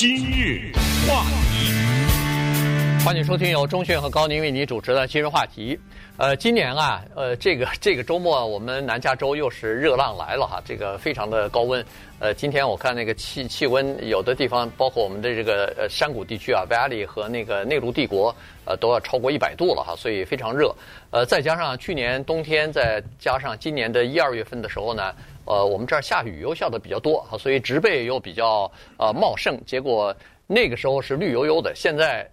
今日话题，欢迎收听由钟迅和高宁为你主持的今日话题。呃，今年啊，呃，这个这个周末我们南加州又是热浪来了哈，这个非常的高温。呃，今天我看那个气气温，有的地方包括我们的这个呃山谷地区啊，Valley 和那个内陆帝国，呃，都要超过一百度了哈，所以非常热。呃，再加上去年冬天，再加上今年的一二月份的时候呢。呃，我们这儿下雨又下的比较多哈，所以植被又比较呃茂盛，结果那个时候是绿油油的，现在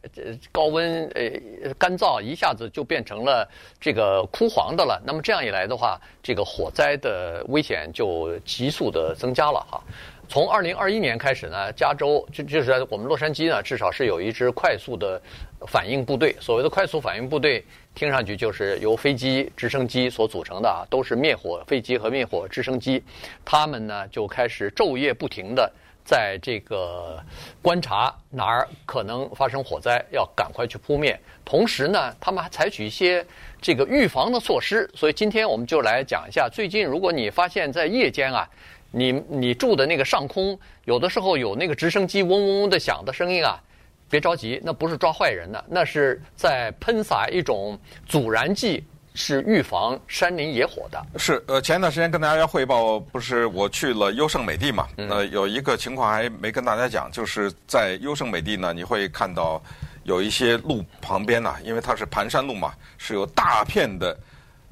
高温呃干燥，一下子就变成了这个枯黄的了。那么这样一来的话，这个火灾的危险就急速的增加了哈。从二零二一年开始呢，加州就就是在我们洛杉矶呢，至少是有一支快速的反应部队。所谓的快速反应部队，听上去就是由飞机、直升机所组成的啊，都是灭火飞机和灭火直升机。他们呢就开始昼夜不停的在这个观察哪儿可能发生火灾，要赶快去扑灭。同时呢，他们还采取一些这个预防的措施。所以今天我们就来讲一下，最近如果你发现在夜间啊。你你住的那个上空，有的时候有那个直升机嗡嗡嗡的响的声音啊，别着急，那不是抓坏人的，那是在喷洒一种阻燃剂，是预防山林野火的。是，呃，前一段时间跟大家汇报，不是我去了优胜美地嘛？呃，有一个情况还没跟大家讲，就是在优胜美地呢，你会看到有一些路旁边呢，因为它是盘山路嘛，是有大片的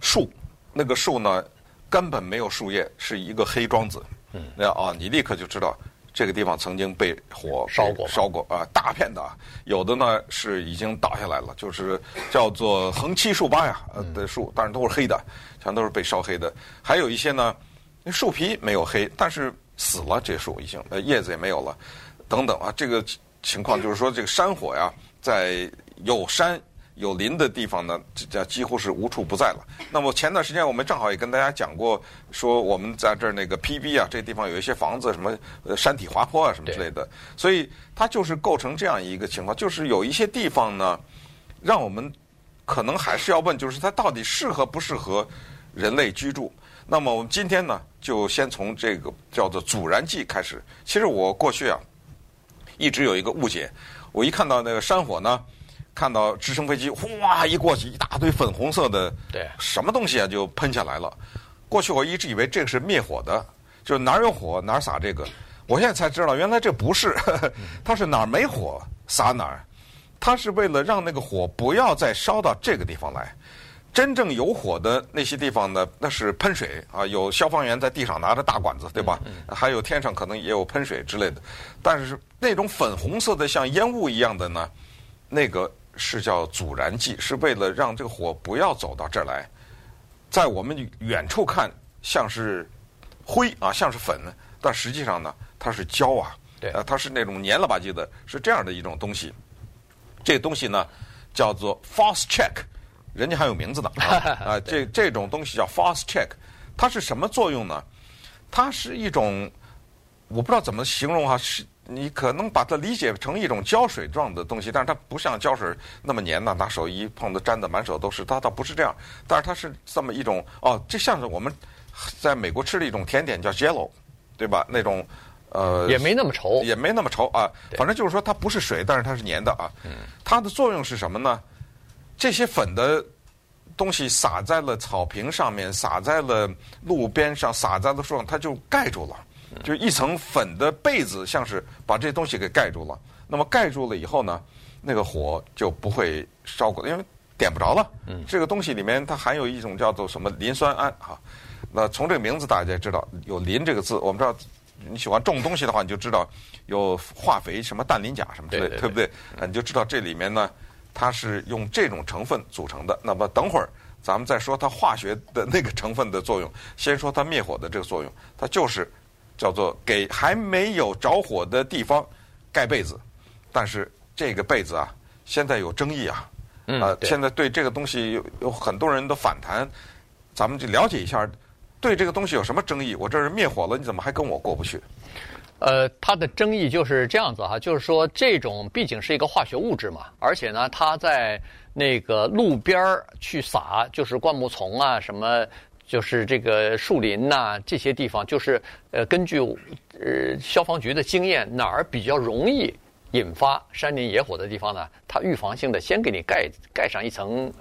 树，那个树呢。根本没有树叶，是一个黑桩子。嗯，那啊，你立刻就知道这个地方曾经被火烧过，烧过啊，大片的。有的呢是已经倒下来了，就是叫做横七竖八呀的树，但是都是黑的，全都是被烧黑的。还有一些呢，树皮没有黑，但是死了，这树已经呃叶子也没有了，等等啊，这个情况就是说，这个山火呀，在有山。有林的地方呢，这几乎是无处不在了。那么前段时间我们正好也跟大家讲过，说我们在这儿那个 PB 啊，这地方有一些房子，什么呃山体滑坡啊什么之类的，所以它就是构成这样一个情况，就是有一些地方呢，让我们可能还是要问，就是它到底适合不适合人类居住？那么我们今天呢，就先从这个叫做阻燃剂开始。其实我过去啊，一直有一个误解，我一看到那个山火呢。看到直升飞机哗一过去，一大堆粉红色的，对，什么东西啊就喷下来了。过去我一直以为这个是灭火的，就是哪儿有火哪儿撒这个。我现在才知道，原来这不是，呵呵，它是哪儿没火撒哪儿，它是为了让那个火不要再烧到这个地方来。真正有火的那些地方呢，那是喷水啊，有消防员在地上拿着大管子，对吧？还有天上可能也有喷水之类的。但是那种粉红色的像烟雾一样的呢，那个。是叫阻燃剂，是为了让这个火不要走到这儿来。在我们远处看像是灰啊，像是粉，但实际上呢，它是胶啊，对，啊，它是那种黏了吧唧的，是这样的一种东西。这个东西呢叫做 fast check，人家还有名字呢啊，啊，这这种东西叫 fast check，它是什么作用呢？它是一种我不知道怎么形容哈，是。你可能把它理解成一种胶水状的东西，但是它不像胶水那么粘呐，拿手一碰都粘的满手都是。它倒不是这样，但是它是这么一种哦，这像是我们在美国吃的一种甜点叫 Jello，对吧？那种呃也没那么稠，也没那么稠啊。反正就是说它不是水，但是它是粘的啊。它的作用是什么呢？这些粉的东西撒在了草坪上面，撒在了路边上，撒在了树上，它就盖住了。就一层粉的被子，像是把这些东西给盖住了。那么盖住了以后呢，那个火就不会烧过，因为点不着了。嗯，这个东西里面它含有一种叫做什么磷酸铵哈。那从这个名字大家知道有“磷”这个字，我们知道你喜欢种东西的话，你就知道有化肥什么氮磷钾什么之类的，对不对？啊，你就知道这里面呢，它是用这种成分组成的。那么等会儿咱们再说它化学的那个成分的作用，先说它灭火的这个作用，它就是。叫做给还没有着火的地方盖被子，但是这个被子啊，现在有争议啊，啊，现在对这个东西有有很多人的反弹，咱们就了解一下，对这个东西有什么争议？我这是灭火了，你怎么还跟我过不去？呃，它的争议就是这样子哈，就是说这种毕竟是一个化学物质嘛，而且呢，它在那个路边儿去撒，就是灌木丛啊什么。就是这个树林呐、啊，这些地方就是呃，根据呃消防局的经验，哪儿比较容易引发山林野火的地方呢，它预防性的先给你盖盖上一层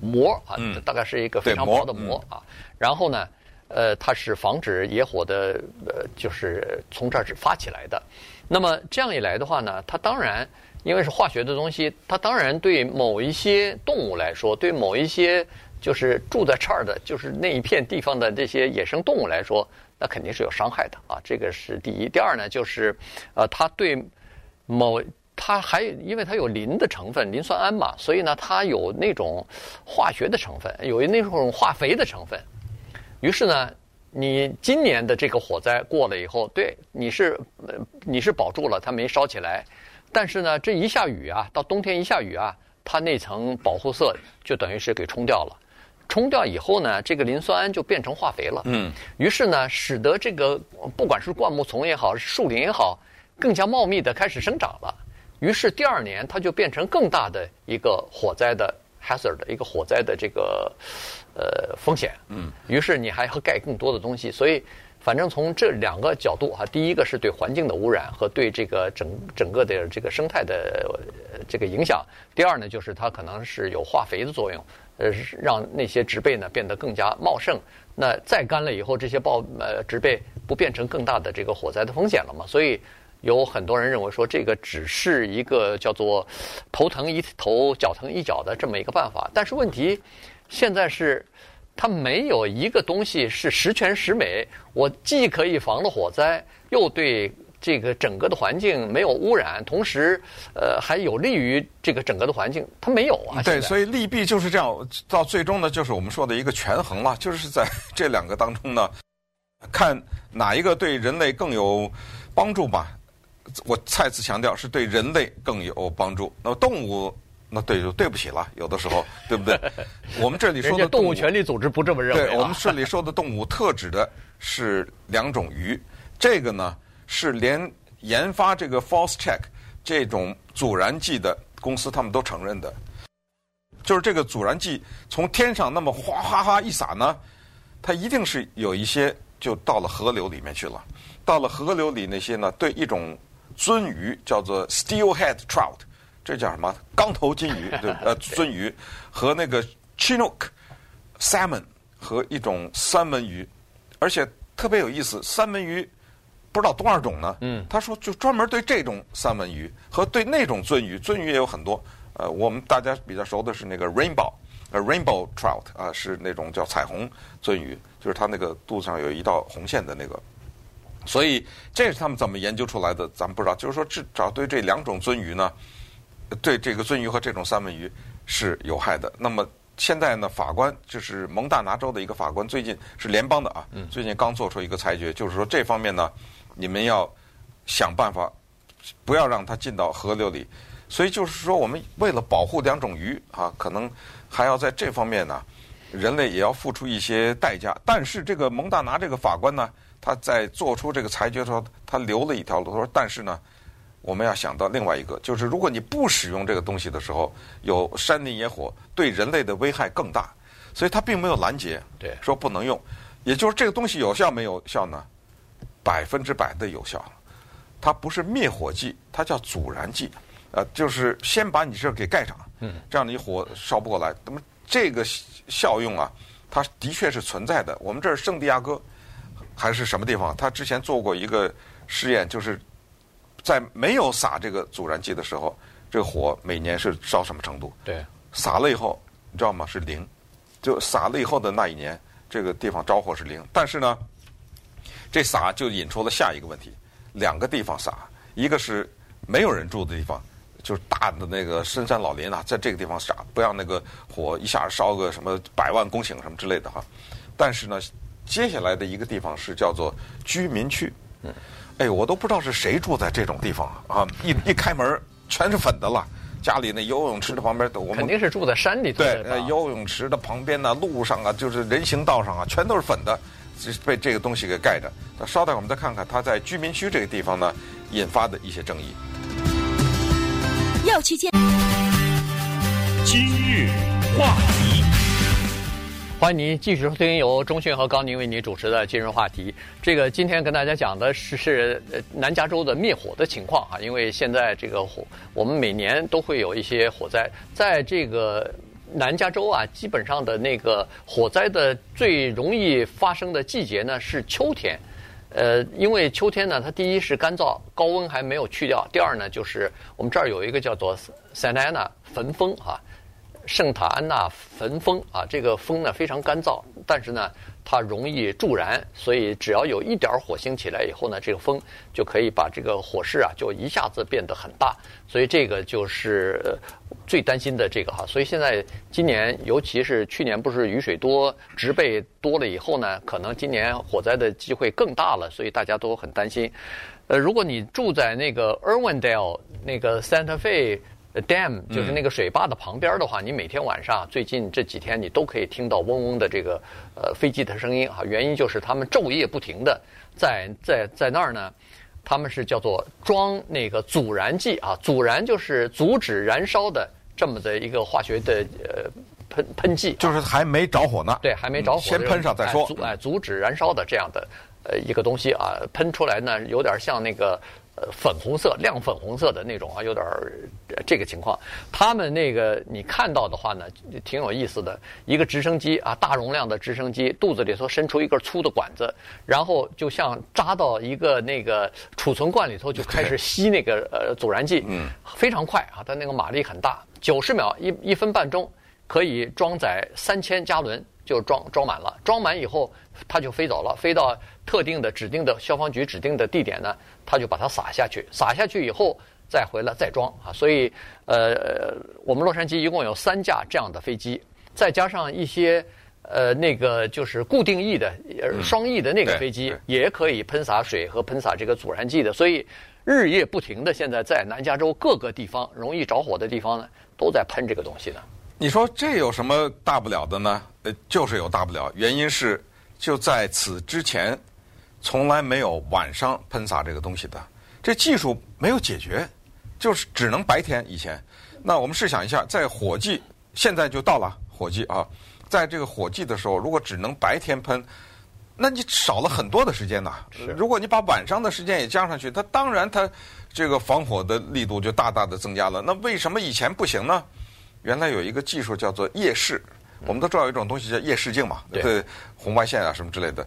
膜啊，嗯、大概是一个非常薄的膜啊，嗯、然后呢，呃，它是防止野火的，呃，就是从这儿发起来的。那么这样一来的话呢，它当然因为是化学的东西，它当然对某一些动物来说，对某一些就是住在这儿的，就是那一片地方的这些野生动物来说，那肯定是有伤害的啊。这个是第一。第二呢，就是呃，它对。某它还因为它有磷的成分，磷酸铵嘛，所以呢，它有那种化学的成分，有那种化肥的成分。于是呢，你今年的这个火灾过了以后，对，你是你是保住了，它没烧起来。但是呢，这一下雨啊，到冬天一下雨啊，它那层保护色就等于是给冲掉了。冲掉以后呢，这个磷酸铵就变成化肥了。嗯。于是呢，使得这个不管是灌木丛也好，是树林也好。更加茂密的开始生长了，于是第二年它就变成更大的一个火灾的 hazard，一个火灾的这个呃风险。嗯，于是你还要盖更多的东西，所以反正从这两个角度哈，第一个是对环境的污染和对这个整整个的这个生态的这个影响，第二呢就是它可能是有化肥的作用，呃，让那些植被呢变得更加茂盛。那再干了以后，这些暴呃植被不变成更大的这个火灾的风险了嘛？所以。有很多人认为说，这个只是一个叫做“头疼一头，脚疼一脚”的这么一个办法。但是问题现在是，它没有一个东西是十全十美。我既可以防了火灾，又对这个整个的环境没有污染，同时呃还有利于这个整个的环境。它没有啊。对，所以利弊就是这样。到最终呢，就是我们说的一个权衡了，就是在这两个当中呢，看哪一个对人类更有帮助吧。我再次强调，是对人类更有帮助。那么动物，那对就对不起了，有的时候，对不对？我们这里说的动物权利组织不这么认为。对，我们这里说的动物特指的是两种鱼。这个呢，是连研发这个 False Check 这种阻燃剂的公司他们都承认的，就是这个阻燃剂从天上那么哗哗哗一撒呢，它一定是有一些就到了河流里面去了。到了河流里，那些呢，对一种。鳟鱼叫做 steelhead trout，这叫什么？钢头金鱼，对，呃，鳟鱼和那个 chinook salmon 和一种三文鱼，而且特别有意思，三文鱼不知道多少种呢？嗯，他说就专门对这种三文鱼和对那种鳟鱼，鳟鱼也有很多。呃，我们大家比较熟的是那个 rainbow，呃，rainbow trout 啊，呃，是那种叫彩虹鳟鱼，就是它那个肚子上有一道红线的那个。所以这是他们怎么研究出来的，咱们不知道。就是说，至少对这两种鳟鱼呢，对这个鳟鱼和这种三文鱼是有害的。那么现在呢，法官就是蒙大拿州的一个法官，最近是联邦的啊，最近刚做出一个裁决，就是说这方面呢，你们要想办法不要让它进到河流里。所以就是说，我们为了保护两种鱼啊，可能还要在这方面呢，人类也要付出一些代价。但是这个蒙大拿这个法官呢，他在做出这个裁决的时候，他留了一条路。他说：“但是呢，我们要想到另外一个，就是如果你不使用这个东西的时候，有山林野火对人类的危害更大。所以他并没有拦截，对，说不能用。也就是这个东西有效没有效呢？百分之百的有效。它不是灭火剂，它叫阻燃剂。呃，就是先把你这儿给盖上，嗯，这样你火烧不过来。那么这个效用啊，它的确是存在的。我们这儿圣地亚哥。”还是什么地方？他之前做过一个试验，就是在没有撒这个阻燃剂的时候，这个火每年是烧什么程度？对，撒了以后，你知道吗？是零。就撒了以后的那一年，这个地方着火是零。但是呢，这撒就引出了下一个问题：两个地方撒，一个是没有人住的地方，就是大的那个深山老林啊，在这个地方撒，不让那个火一下烧个什么百万公顷什么之类的哈。但是呢。接下来的一个地方是叫做居民区，嗯，哎，我都不知道是谁住在这种地方啊！一一开门全是粉的了，家里那游泳池的旁边都，我们肯定是住在山里头。对，游泳池的旁边呢，路上啊，就是人行道上啊，全都是粉的，被这个东西给盖着。那稍待，我们再看看它在居民区这个地方呢引发的一些争议。要去见今日话题。欢迎您继续收听由中讯和高宁为您主持的今日话题。这个今天跟大家讲的是是南加州的灭火的情况啊，因为现在这个火，我们每年都会有一些火灾，在这个南加州啊，基本上的那个火灾的最容易发生的季节呢是秋天，呃，因为秋天呢，它第一是干燥，高温还没有去掉；第二呢，就是我们这儿有一个叫做 Santa Ana 焚风啊。圣塔安娜焚风啊，这个风呢非常干燥，但是呢它容易助燃，所以只要有一点火星起来以后呢，这个风就可以把这个火势啊就一下子变得很大，所以这个就是最担心的这个哈。所以现在今年，尤其是去年不是雨水多，植被多了以后呢，可能今年火灾的机会更大了，所以大家都很担心。呃，如果你住在那个 Irwindale 那个 Santa Fe。Dam 就是那个水坝的旁边的话，你每天晚上最近这几天你都可以听到嗡嗡的这个呃飞机的声音啊。原因就是他们昼夜不停的在在在那儿呢，他们是叫做装那个阻燃剂啊，阻燃就是阻止燃烧的这么的一个化学的呃喷喷剂，就是还没着火呢。对，还没着火，先喷上再说。阻哎阻止燃烧的这样的呃一个东西啊，喷出来呢有点像那个。呃，粉红色、亮粉红色的那种啊，有点儿这个情况。他们那个你看到的话呢，挺有意思的。一个直升机啊，大容量的直升机，肚子里头伸出一根粗的管子，然后就像扎到一个那个储存罐里头，就开始吸那个呃阻燃剂。嗯，非常快啊，它那个马力很大，九十秒一一分半钟可以装载三千加仑，就装装满了。装满以后，它就飞走了，飞到特定的指定的消防局指定的地点呢。它就把它撒下去，撒下去以后再回来再装啊，所以呃，我们洛杉矶一共有三架这样的飞机，再加上一些呃那个就是固定翼的双翼的那个飞机，也可以喷洒水和喷洒这个阻燃剂的，所以日夜不停的现在在南加州各个地方容易着火的地方呢，都在喷这个东西呢。你说这有什么大不了的呢？呃，就是有大不了，原因是就在此之前。从来没有晚上喷洒这个东西的，这技术没有解决，就是只能白天。以前，那我们试想一下，在火季，现在就到了火季啊，在这个火季的时候，如果只能白天喷，那你少了很多的时间呐。是。如果你把晚上的时间也加上去，它当然它这个防火的力度就大大的增加了。那为什么以前不行呢？原来有一个技术叫做夜视，我们都知道有一种东西叫夜视镜嘛，对，红外线啊什么之类的。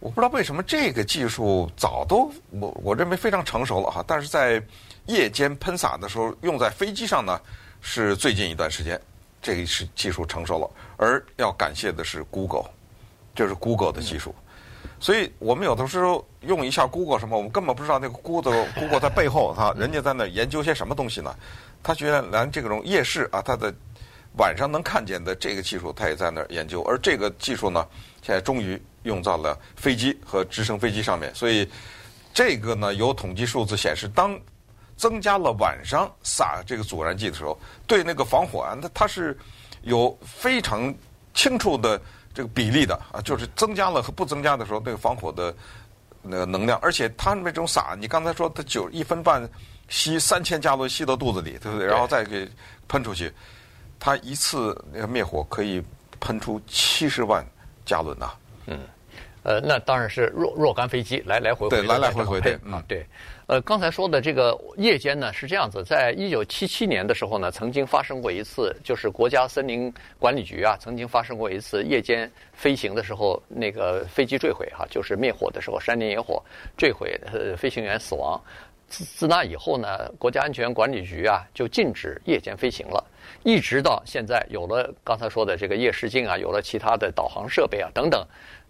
我不知道为什么这个技术早都我我认为非常成熟了哈，但是在夜间喷洒的时候用在飞机上呢，是最近一段时间这个是技术成熟了，而要感谢的是 Google，这是 Google 的技术，所以我们有的时候用一下 Google 什么，我们根本不知道那个 Google Google 在背后哈，人家在那研究些什么东西呢？他居然连这种夜视啊，他的晚上能看见的这个技术，他也在那儿研究，而这个技术呢，现在终于。用到了飞机和直升飞机上面，所以这个呢，有统计数字显示，当增加了晚上撒这个阻燃剂的时候，对那个防火啊，它它是有非常清楚的这个比例的啊，就是增加了和不增加的时候，那个防火的那个能量，而且它那种撒，你刚才说它九一分半吸三千加仑吸到肚子里，对不对？然后再给喷出去，它一次那个灭火可以喷出七十万加仑呐，嗯。呃，那当然是若若干飞机来来回回对来来回回的啊，对。呃，刚才说的这个夜间呢是这样子，在一九七七年的时候呢，曾经发生过一次，就是国家森林管理局啊，曾经发生过一次夜间飞行的时候，那个飞机坠毁哈、就是灭火的时候，山林野火坠毁，呃，飞行员死亡。自自那以后呢，国家安全管理局啊就禁止夜间飞行了，一直到现在有了刚才说的这个夜视镜啊，有了其他的导航设备啊等等。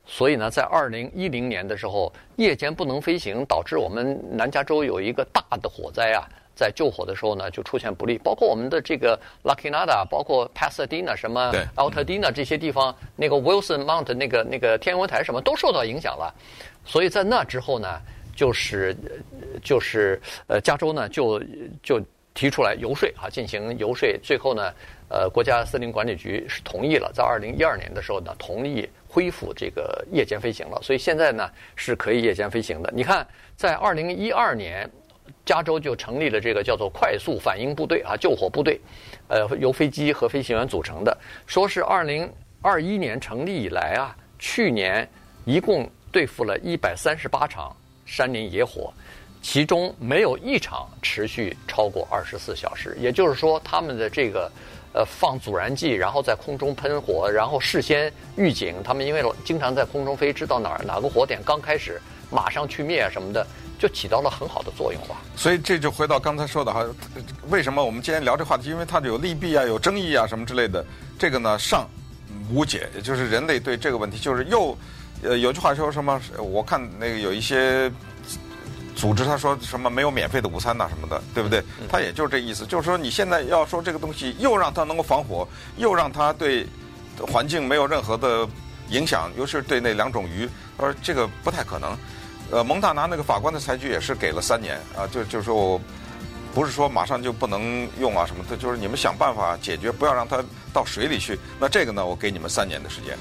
所以呢，在二零一零年的时候，夜间不能飞行，导致我们南加州有一个大的火灾啊，在救火的时候呢，就出现不利。包括我们的这个 La Cañada，包括 Pasadena 什么 Altadena 这些地方，那个 Wilson Mount 那个那个天文台什么都受到影响了。所以在那之后呢，就是就是呃，加州呢就就提出来游说啊，进行游说，最后呢，呃，国家森林管理局是同意了，在二零一二年的时候呢，同意。恢复这个夜间飞行了，所以现在呢是可以夜间飞行的。你看，在二零一二年，加州就成立了这个叫做快速反应部队啊，救火部队，呃，由飞机和飞行员组成的。说是二零二一年成立以来啊，去年一共对付了一百三十八场山林野火，其中没有一场持续超过二十四小时。也就是说，他们的这个呃放阻燃剂，然后在空中喷火，然后事先预警，他们因为经常在空中飞，知道哪儿哪个火点刚开始，马上去灭什么的。就起到了很好的作用吧。所以这就回到刚才说的哈，为什么我们今天聊这话题？因为它有利弊啊，有争议啊，什么之类的。这个呢，尚无解，也就是人类对这个问题，就是又呃有句话说什么？我看那个有一些组织他说什么没有免费的午餐呐什么的，对不对？他也就是这意思，就是说你现在要说这个东西又让它能够防火，又让它对环境没有任何的影响，尤其是对那两种鱼，他说这个不太可能。呃，蒙大拿那个法官的裁决也是给了三年啊，就就是说我不是说马上就不能用啊什么的，就是你们想办法解决，不要让它到水里去。那这个呢，我给你们三年的时间。